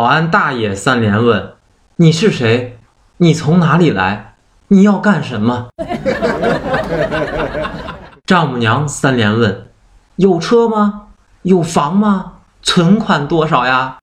保安大爷三连问你是谁？你从哪里来？你要干什么？丈母娘三连问有车吗？有房吗？存款多少呀？